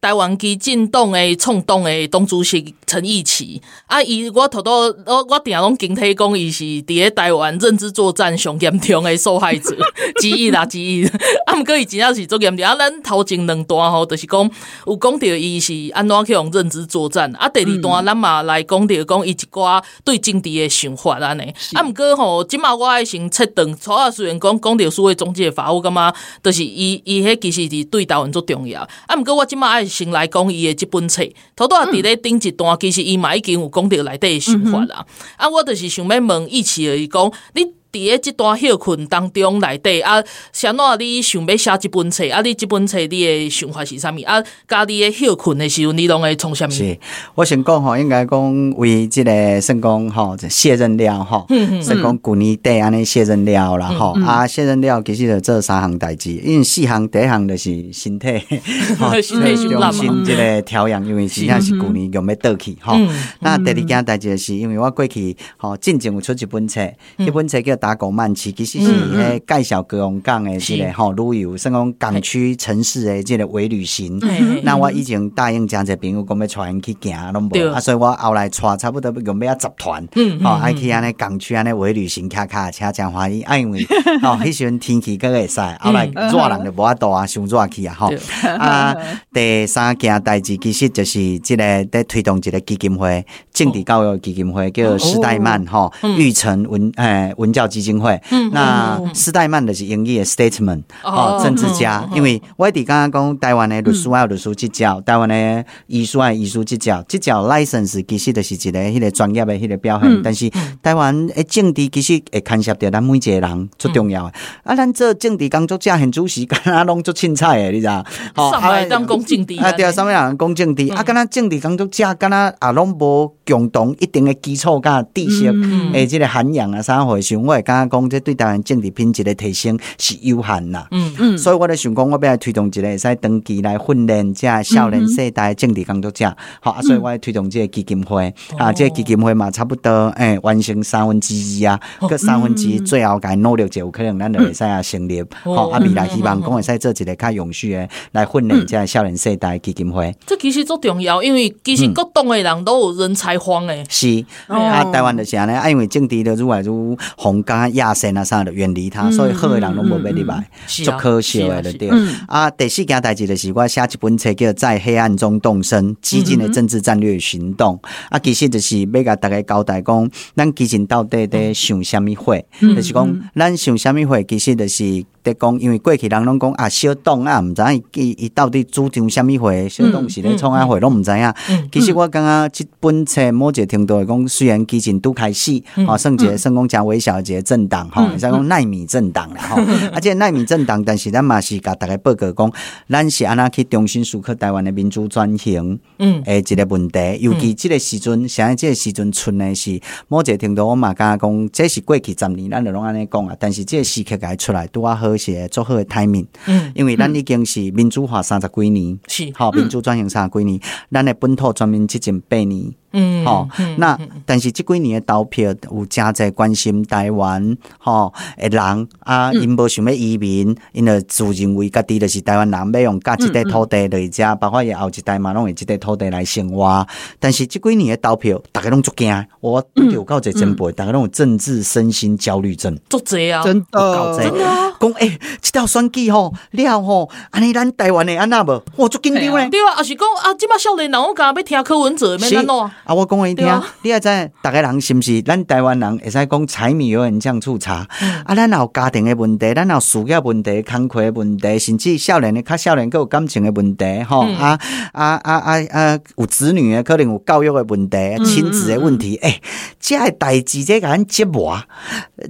台湾基进党的创党诶党主席陈义奇。啊，伊我头都我我定拢警惕讲，伊是伫咧台湾认知作战上严重诶受害者 (laughs) 之一啦之一。啊，毋过伊真正是做严重。啊，咱头前两段吼，就是讲有讲到伊是安怎去用认知作战。啊，第二段咱嘛来讲到讲伊一寡对政治的想法安尼。啊，毋过吼，即马我爱先切断。初啊，虽然讲讲到所谓中介法，我感觉就是伊伊迄其实是对台湾足重要。啊，毋过我即马爱先来讲伊的即本册，头拄啊伫咧顶一段，其实伊嘛已经有讲到内底的想法啦。啊，我就是想要问一起而已讲你。伫咧即段休困当中内底啊，啥喏你想要写一本册啊？你即本册你的想法是啥物啊？家己的休困的时候，你拢会从啥物？是，我想讲吼，应该讲为即个算讲吼卸任了吼，算讲旧年底安尼卸任了啦吼。啊，卸任了其实就做三项代志，因为四项第一项就是身体，(laughs) 身体重新即个调养，因为实际上是旧年用要倒去吼。那第二件代志是因为我过去吼进前有出一本册，一本册叫。打工慢骑其实是迄介绍高雄港的这个吼旅游，算讲港区城市的这个微旅行。那我以前答应真侪朋友讲要带因去行，拢无。啊，所以我后来带差不多用要十团，吼爱去安尼港区安尼微旅行，卡卡车真欢喜。啊，因为 (laughs) 吼迄时阵天气阁会使，后来热人就无法度啊，伤热去啊，吼。啊。(laughs) 第三件代志其实就是即个在推动一个基金会，政治教育基金会叫时代曼吼育成文诶文教。基金会，那斯代曼的是英语的 statement 哦，政治家。因为我哋刚刚讲台湾的律师还有律师执照，台湾的医术还有医术执照，执照 license 其实就是一个迄个专业的迄个表现。但是台湾的政治其实会牵涉到咱每一个人最重要的。啊，咱做政治工作者很主席，敢若拢做凊彩的，你知道？上海当讲政治啊，对啊，上海人讲政治啊，敢若政治工作者，敢若啊，拢无共同一定的基础甲知识诶，即个涵养啊，啥回事？我。刚刚讲，这对台湾政治品质的提升是有限呐。嗯。嗯，所以我咧想讲，我要来推动一个会使长期来训练这少年世代政治工作者。好啊，所以我来推动这个基金会。啊，这个基金会嘛，差不多诶，完成三分之一啊，搁三分之一最后该努力就有可能咱就会使啊成立。好啊，未来希望讲会使做一个较永续的来训练这少年世代基金会。这其实足重要，因为其实各党的人都有人才荒诶。是。啊，台湾就是安尼啊，因为政治的愈来愈红。啊，亚神啊，啥的远离他，所以好的人拢无要入来，足可惜的对。啊，第四件代志就是我写一本册叫《在黑暗中动身：激进的政治战略行动》。啊，其实就是要甲大家交代讲，咱基进到底在想什么货，就是讲咱想什么会，其实就是。得讲，因为过去人拢讲啊，小董啊，毋知影伊伊到底主张啥物货，小董是咧创啥货，拢毋知影。其实我感觉即本册某一个程度来讲，虽然基进拄开始，吼，算一个算讲诚微小一个政党，吼，会使讲纳米震荡啦，吼。(laughs) 啊，即个奈米震荡，但是咱嘛是甲逐个报告讲，咱是安那去重新思考台湾的民主转型，嗯，诶，一个问题。尤其即个时阵，现在即个时阵存的是某一个程度，我嘛感觉讲，这是过去十年咱就拢安尼讲啊。但是即个时刻该出来拄啊好。些做好的 timing，嗯，因为咱已经是民主化三十几年，是。好民主转型三十几年，咱的本土全面执政八年。嗯，好，那但是这几年的投票有真侪关心台湾，吼，诶人啊，因无想要移民，因为自认为家己就是台湾人，要用家己块土地来遮，包括也后一代嘛，拢用这块土地来生活。但是这几年的投票，大家拢足惊，我有够侪前辈，大家拢有政治身心焦虑症，足侪啊，真的，真的，讲诶，这条选举吼了吼，安尼咱台湾的安那无，我足紧张咧。对啊，也是讲啊，即马少年人我讲要听柯文哲，免安怎。啊，我讲互你听，你也知，大家人是毋是？咱台湾人会使讲柴米油盐酱醋茶。啊，咱有家庭的问题，咱有事业问题、工课的问题，甚至少年的、较少年，阁有感情的问题，吼啊啊啊啊啊，有子女的，可能有教育的问题、亲子的问题。诶，这个代志，这个咱折磨，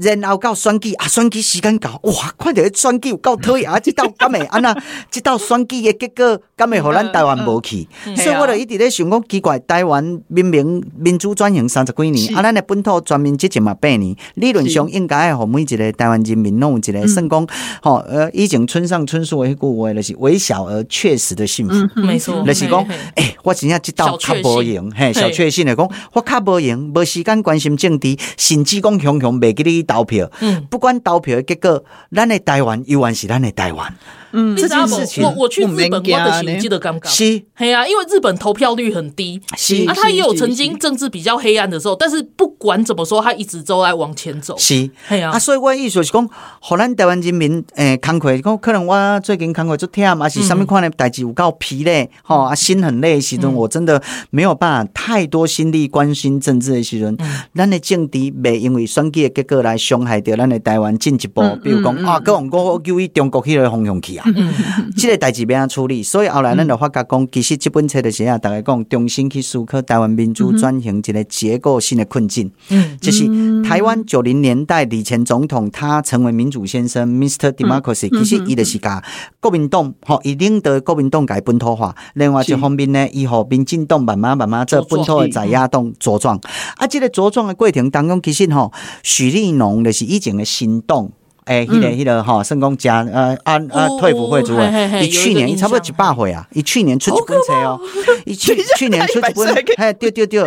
然后到选举啊，选举时间到，哇，看到选举有够讨厌啊！(laughs) 这道敢会安那？这道选举的结果敢会互咱台湾无去？所以我就一直咧想讲，奇怪，台湾明明。民主转型三十几年，啊，咱的本土全面执政嘛八年，理论上应该互每一个台湾人民拢有一个算讲，吼，呃，以前村上春树的迄句话，就是微小而确实的幸福，没错，就是讲，诶，我真正这道较无用，嘿，小确幸的讲，我较无用，无时间关心政治，甚至讲雄雄袂记你投票，不管投票的结果，咱的台湾依然是咱的台湾。嗯，这件事情，我我去日本，我的记得刚刚是，嘿啊，因为日本投票率很低，是啊，他也有曾经政治比较黑暗的时候，但是不管怎么说，他一直都在往前走，是，嘿啊，啊，所以我意思是讲，荷兰台湾人民诶，慷慨讲，可能我最近慷慨就忝，啊是什么款的代志有够疲累，吼啊，心很累的时阵，我真的没有办法太多心力关心政治的时阵，咱的政敌未因为选举的结果来伤害到咱的台湾进一步，比如讲啊，各往我叫伊中国迄个方向去啊，(laughs) 这个代志要安处理？所以后来咱就发觉讲，其实这本册的时啊，大家讲重新去思考台湾民主转型一个结构性的困境，嗯，就是台湾九零年代李前总统他成为民主先生，Mr. Democracy，其实伊就是甲国民党吼，伊领导国民党改本土化，另外一方面呢，以后民进党慢慢慢慢这本土的在野党茁壮，啊，这个茁壮的过程当中，其实吼许立农就是以前的新党。诶，迄个、迄个哈，圣公家呃，啊啊退伍会主委，伊去年伊差不多一百岁啊，伊去年出一本册哦，伊去 (laughs) 去年出一本，嘿，对对对，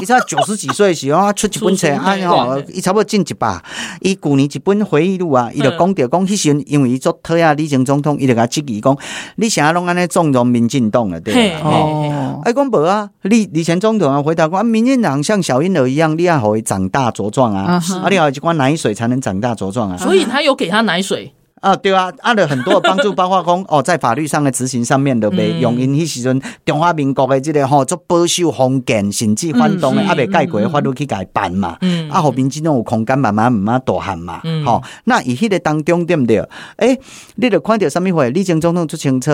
伊才九十几岁时候出一本册，啊吼，伊差不多进一百，伊旧年一本回忆录啊，伊就讲着讲，迄时阵因为伊做讨厌李前总统，伊就甲质疑讲，你啥拢安尼纵容民进党了，对啦，哦，哎，讲无啊，李李前总统啊回答讲，民进党像小婴儿一样，你要互伊长大茁壮啊，啊，你要一罐奶水才能长大茁壮啊，所以。他有给他奶水。啊，对啊，啊了很多的帮助，包括讲哦，在法律上的执行上面都被用因迄时阵中华民国的这个吼做保守封建甚至反动的，啊，未改过的法律去改办嘛，啊，后面这种有空间慢慢慢慢大汉嘛，好，那以迄个当中对不对？诶，你着看到什么会？李前总统出清楚，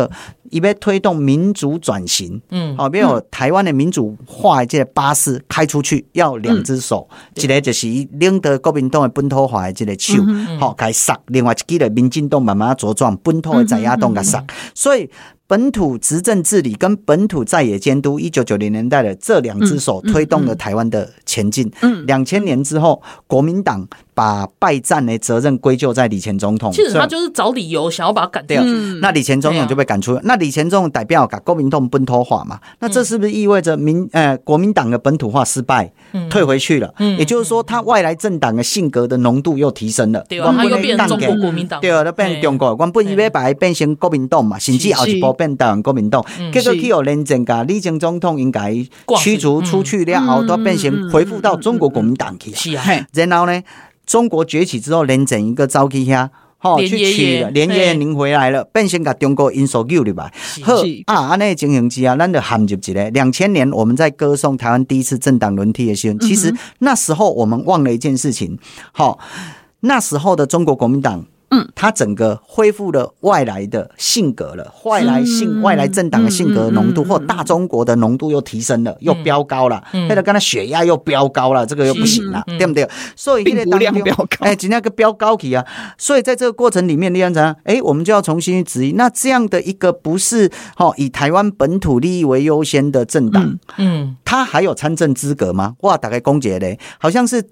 伊要推动民主转型，嗯，好，比如台湾的民主化的这个巴士开出去要两只手，一个就是领导国民党的本土化的这个手，好，该杀，另外一个的民。进动慢慢茁壮，本土的在野党的上，所以。本土执政治理跟本土在野监督，一九九零年代的这两只手推动了台湾的前进。嗯，两千年之后，国民党把败战的责任归咎在李前总统。其实他就是找理由想要把他赶掉。那李前总统就被赶出。那李前总统代表把国民党本土化嘛？那这是不是意味着民呃国民党的本土化失败，退回去了？也就是说，他外来政党的性格的浓度又提升了。对，他又变成中国国民党。对，他变中国，原本以为把它变成国民党嘛，甚至后一波。变台湾国民党，结果去有连战噶，李前总统应该驱逐出去了后，都变成回复到中国国民党去。是啊，然后呢，中国崛起之后，连整一个召集下，好去取了，连爷爷您回来了，变成把中国因素救了吧？好啊，安尼情形之下，咱就陷入一个。两千年我们在歌颂台湾第一次政党轮替的时候，其实那时候我们忘了一件事情，好，那时候的中国国民党。嗯，他整个恢复了外来的性格了，外来性、外来政党的性格浓度，或大中国的浓度又提升了，又飙高了。那个刚才血压又飙高了，这个又不行了，对不对？所以病毒量飙高，哎，今天个飙高起啊！所以在这个过程里面，你看怎样？哎，我们就要重新去质疑，那这样的一个不是哈以台湾本土利益为优先的政党，嗯，他还有参政资格吗？哇，大概公结嘞，好像是。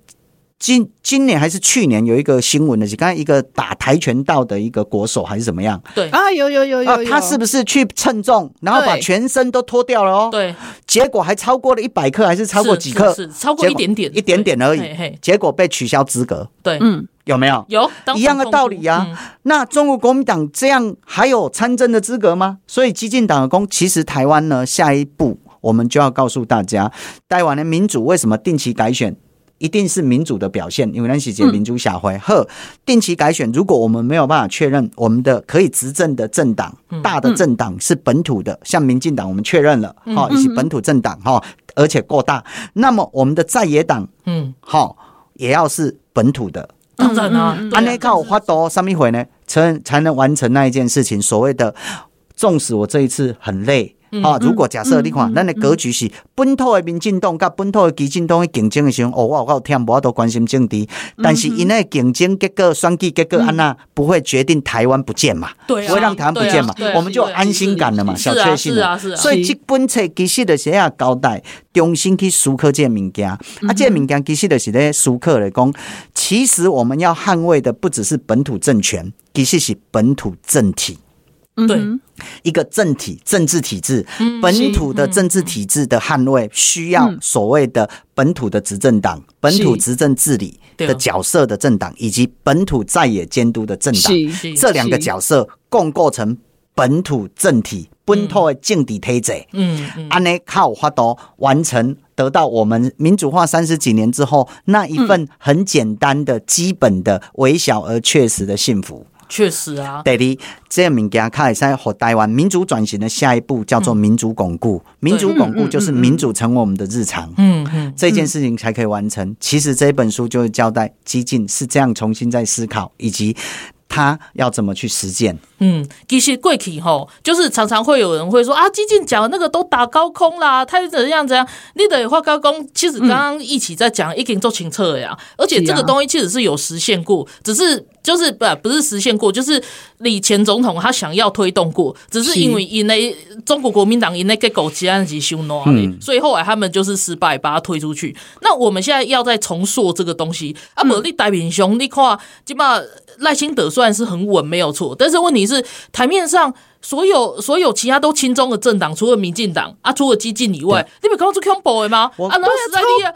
今今年还是去年有一个新闻的是，刚才一个打跆拳道的一个国手还是怎么样？对啊，有有有有，有，他是不是去称重，然后把全身都脱掉了哦？对，结果还超过了一百克，还是超过几克？是，是，是超过一点点，一点点而已。结果被取消资格。对，嗯，有没有？有一样的道理啊。嗯、那中国国民党这样还有参政的资格吗？所以激进党的功，其实台湾呢，下一步我们就要告诉大家，台湾的民主为什么定期改选？一定是民主的表现，因为那是一个民主社会。呵，定期改选，如果我们没有办法确认我们的可以执政的政党，大的政党是本土的，像民进党，我们确认了，哈，也是本土政党，哈，而且够大。那么我们的在野党，嗯，好，也要是本土的。当然啦，安内靠花多上一回呢？才才能完成那一件事情。所谓的，纵使我这一次很累。啊！如果假设你看，咱的格局是本土的民进党跟本土的基进党的竞争的时候，哦，我有够忝，我都关心政治。但是因为竞争结果、选举结果安那不会决定台湾不见嘛？对，不会让台湾不见嘛？我们就安心感了嘛，小确幸了。所以这本册其实就是要交代，重新去思考这个物件。啊，这个物件其实就是咧思考来讲，其实我们要捍卫的不只是本土政权，其实是本土政体。对，一个政体政治体制，本土的政治体制的捍卫，需要所谓的本土的执政党、本土执政治理的角色的政党，以及本土在野监督的政党，这两个角色共构成本土政体、本土的政体体制。嗯嗯，安尼靠法度完成，得到我们民主化三十几年之后那一份很简单的、基本的、微小而确实的幸福。确实啊，第二，这个物件可以使和台湾民主转型的下一步叫做民主巩固。嗯、民主巩固就是民主成为我们的日常。嗯嗯，这件事情才可以完成。其实这本书就是交代激进是这样重新在思考，以及他要怎么去实践。嗯，其实过去吼，就是常常会有人会说啊，基进讲那个都打高空啦，他是怎样怎样。你的话高空，其实刚刚一起在讲，已经做清澈了呀。而且这个东西其实是有实现过，只是。就是不不是实现过，就是李前总统他想要推动过，只是因为因为中国国民党因那个狗急案急修诺，嗯，所以后来他们就是失败把它推出去。那我们现在要再重塑这个东西，啊，不，你戴平雄，你看，起码赖清德虽然是很稳，没有错，但是问题是台面上所有所有其他都亲中的政党，除了民进党啊，除了激进以外，你没看到最恐怖的吗？啊，那实在厉害。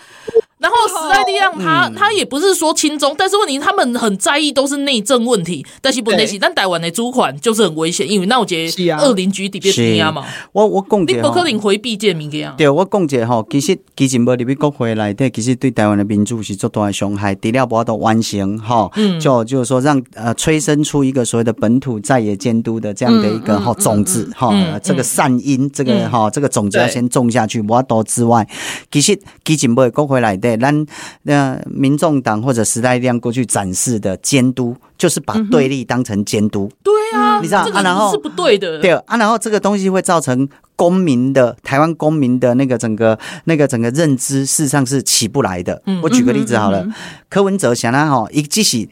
然后时代力量他，他他也不是说轻中，但是问题他们很在意都是内政问题，但是不内是，但台湾的租款就是很危险，因为那我觉得二邻居特别重要嘛。我我讲你不可能回避这物件。对，我讲一下吼，其实基进无入去国会内底，其实对台湾的民主是做大的伤害。除了无法度完成哈，就就是说让呃催生出一个所谓的本土在野监督的这样的一个哈种子哈，这个善因这个哈这个种子要先种下去，无法度之外，其实基进无国会内底。咱那民众党或者时代力量过去展示的监督，就是把对立当成监督。对啊，你知道啊？然后是不对的。对啊，然后这个东西会造成公民的台湾公民的那个整个那个整个认知，事实上是起不来的。我举个例子好了，柯文哲想他哈，一继续。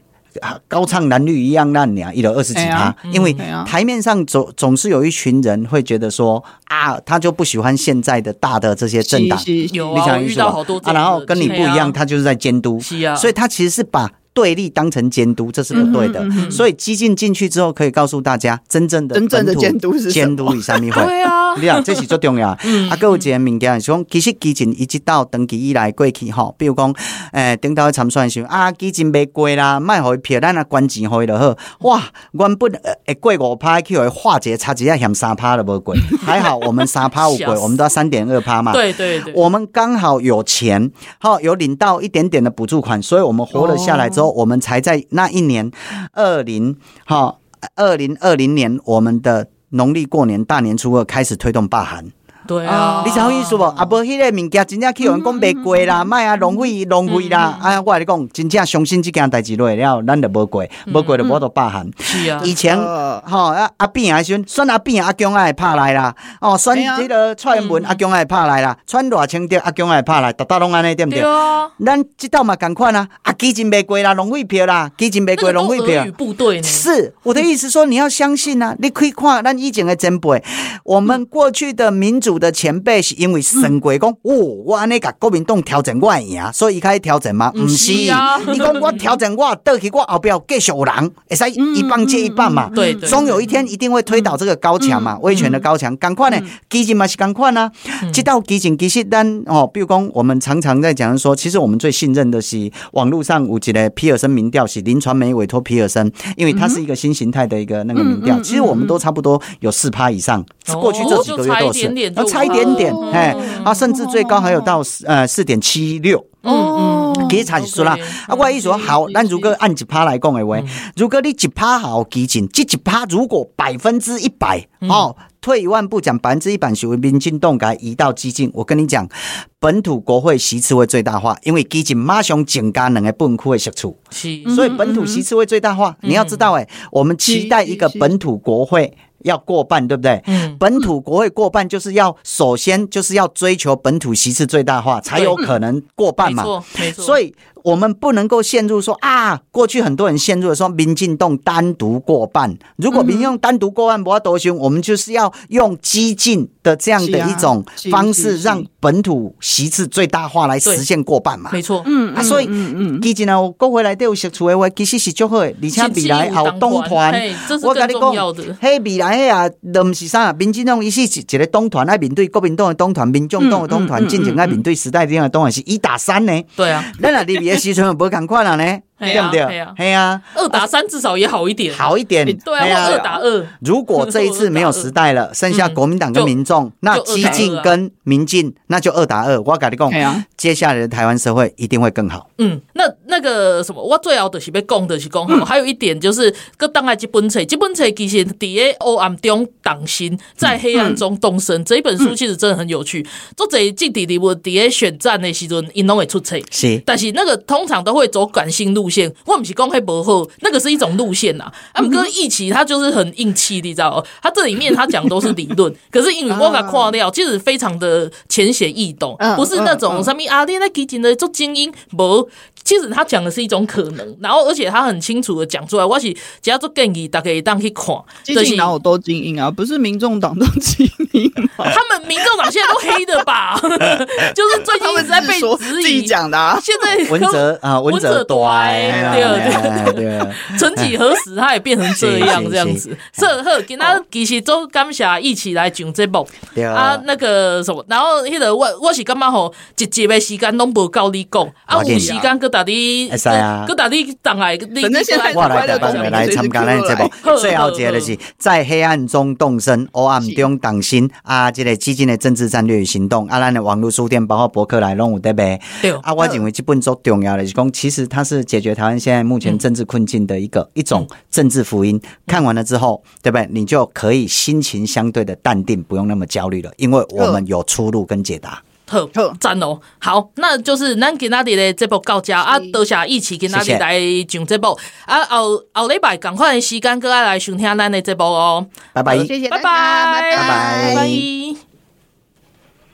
高唱男女一样烂娘，一楼二十几趴，因为台面上总总是有一群人会觉得说啊，他就不喜欢现在的大的这些政党，有啊，遇到好多啊，然后跟你不一样，他就是在监督，所以他其实是把对立当成监督，这是不对的。所以基进进去之后，可以告诉大家，真正的真正的监督是监督与三民会，对啊，这是最重要。啊，各有一个物件是讲，其实基进一直到登记以来过去吼，比如讲，诶，顶头参选时啊，基进没过啦，卖回票，咱啊关钱回就好。哇，原本会过五趴，去互化解差一下嫌三趴都无过，(laughs) 还好我们三趴有过，我们都要三点二趴嘛。对对对，我们刚好有钱，好有领到一点点的补助款，所以我们活了下来之后。我们才在那一年，二零哈二零二零年，我们的农历过年大年初二开始推动罢寒。对啊，你知好意思无？啊，无迄个物件真正去有人讲袂过啦，卖啊浪费浪费啦！哎呀，我跟你讲，真正相信这件代志落了，咱就无过，无过就无得罢韩。是啊，以前吼啊阿扁啊时阵，选阿扁阿强爱拍来啦，哦选这个蔡英文阿强爱拍来啦，选偌清德阿强爱拍来，逐搭拢安尼对不对？咱这道嘛共款啊，啊基金袂过啦，浪费票啦，基金袂过浪费票。部队呢？是我的意思说，你要相信啊，你可以看咱以前的前辈，我们过去的民主。的前辈是因为神鬼讲，哦，我安尼甲国民党调整我赢，所以伊开始调整吗？不是，(laughs) 你讲我调整我，倒去我后边继续有人，会使一棒接一棒嘛。对，总有一天一定会推倒这个高墙嘛，威权的高墙。赶快呢，基进嘛是赶快呢。这道基进其实咱哦，比如讲，我们常常在讲说，其实我们最信任的是网络上有一个皮尔森民调，是林传媒委托皮尔森，因为它是一个新形态的一个那个民调。其实我们都差不多有四趴以上，过去这几个月都是。差一点点，哎，啊，甚至最高还有到呃四点七六，嗯嗯，其实差是说啦，啊，我意思说好，那如果按一趴来讲的话，如果你一趴好基进，这一趴如果百分之一百，哦，退一万步讲，百分之一百是为民进党改移到基进，我跟你讲，本土国会席次会最大化，因为基进马上增加两个本区的席次，是，所以本土席次会最大化。你要知道，哎，我们期待一个本土国会。要过半，对不对？嗯，本土国会过半，就是要首先就是要追求本土席次最大化，才有可能过半嘛。没错，没错。所以。我们不能够陷入说啊，过去很多人陷入的说民进党单独过半。如果民进党单独过半，不要多凶，我们就是要用激进的这样的一种方式，让本土席次最大化来实现过半嘛。没错，嗯啊，所以嗯嗯基进呢，我过回来都有写出来话，其实是最好的，而且未来好党团，我跟你讲，嘿，未啦，迄啊，都不是啥，民进党伊是一个党团，爱面对国民党的党团、民众党的党团，进前爱面对时代力量的党团，是一打三呢。对啊，咱若离别的时阵无共款啊呢。对不对？对啊，二打三至少也好一点，好一点。对啊，二打二。如果这一次没有 (laughs) 时代了，剩下国民党跟民众，那基进跟民进，那就二打二。我跟你讲，接下来的台湾社会一定会更好。嗯，那那个什么，我最后就是被讲的是讲，还有一点就是，各党爱这本册，这本册其实在黑暗中党心，在黑暗中动身。这一本书其实真的很有趣。作者政治人物在选战的时阵，因拢会出册，是，但是那个通常都会走感性路。路线，我不是公开博后，那个是一种路线呐。阿姆哥一起，他就是很硬气，你知道？他这里面他讲都是理论，(laughs) 可是因为我给他跨掉，其实非常的浅显易懂，不是那种什么阿列那基金的做精英不。其实他讲的是一种可能，然后而且他很清楚的讲出来。我是只要做建议，大家可以当去看。基进哪有多精英啊？不是民众党都精英吗？他们民众党现在都黑的吧？(laughs) 就是最近一直在被质疑讲的、啊。现在文哲啊，文哲对对对，曾几 (laughs) 何时他也变成这样这样子。这呵，跟他其实都感谢一起来上这部啊，那个什么，然后那个我我是感觉吼，一集的时间拢无够你讲。啊，有时间个。大滴，哎呀，大滴当来，反正现在我来带朋友来参加咱节目。最后一个就是在黑暗中动身，黑暗中党心。啊，这个基金的政治战略与行动。啊，咱的网络书店包括博客来拢有得卖。对。啊，我认为这本书重要的是讲，其实它是解决台湾现在目前政治困境的一个一种政治福音。看完了之后，对不对？你就可以心情相对的淡定，不用那么焦虑了，因为我们有出路跟解答。特，赞哦！好，那就是咱今仔日的这部到家啊，多谢一起今仔日来上这部啊，后后礼拜赶快时间，搁爱来收听咱的这部哦。拜拜，谢谢，拜拜，拜拜，拜拜。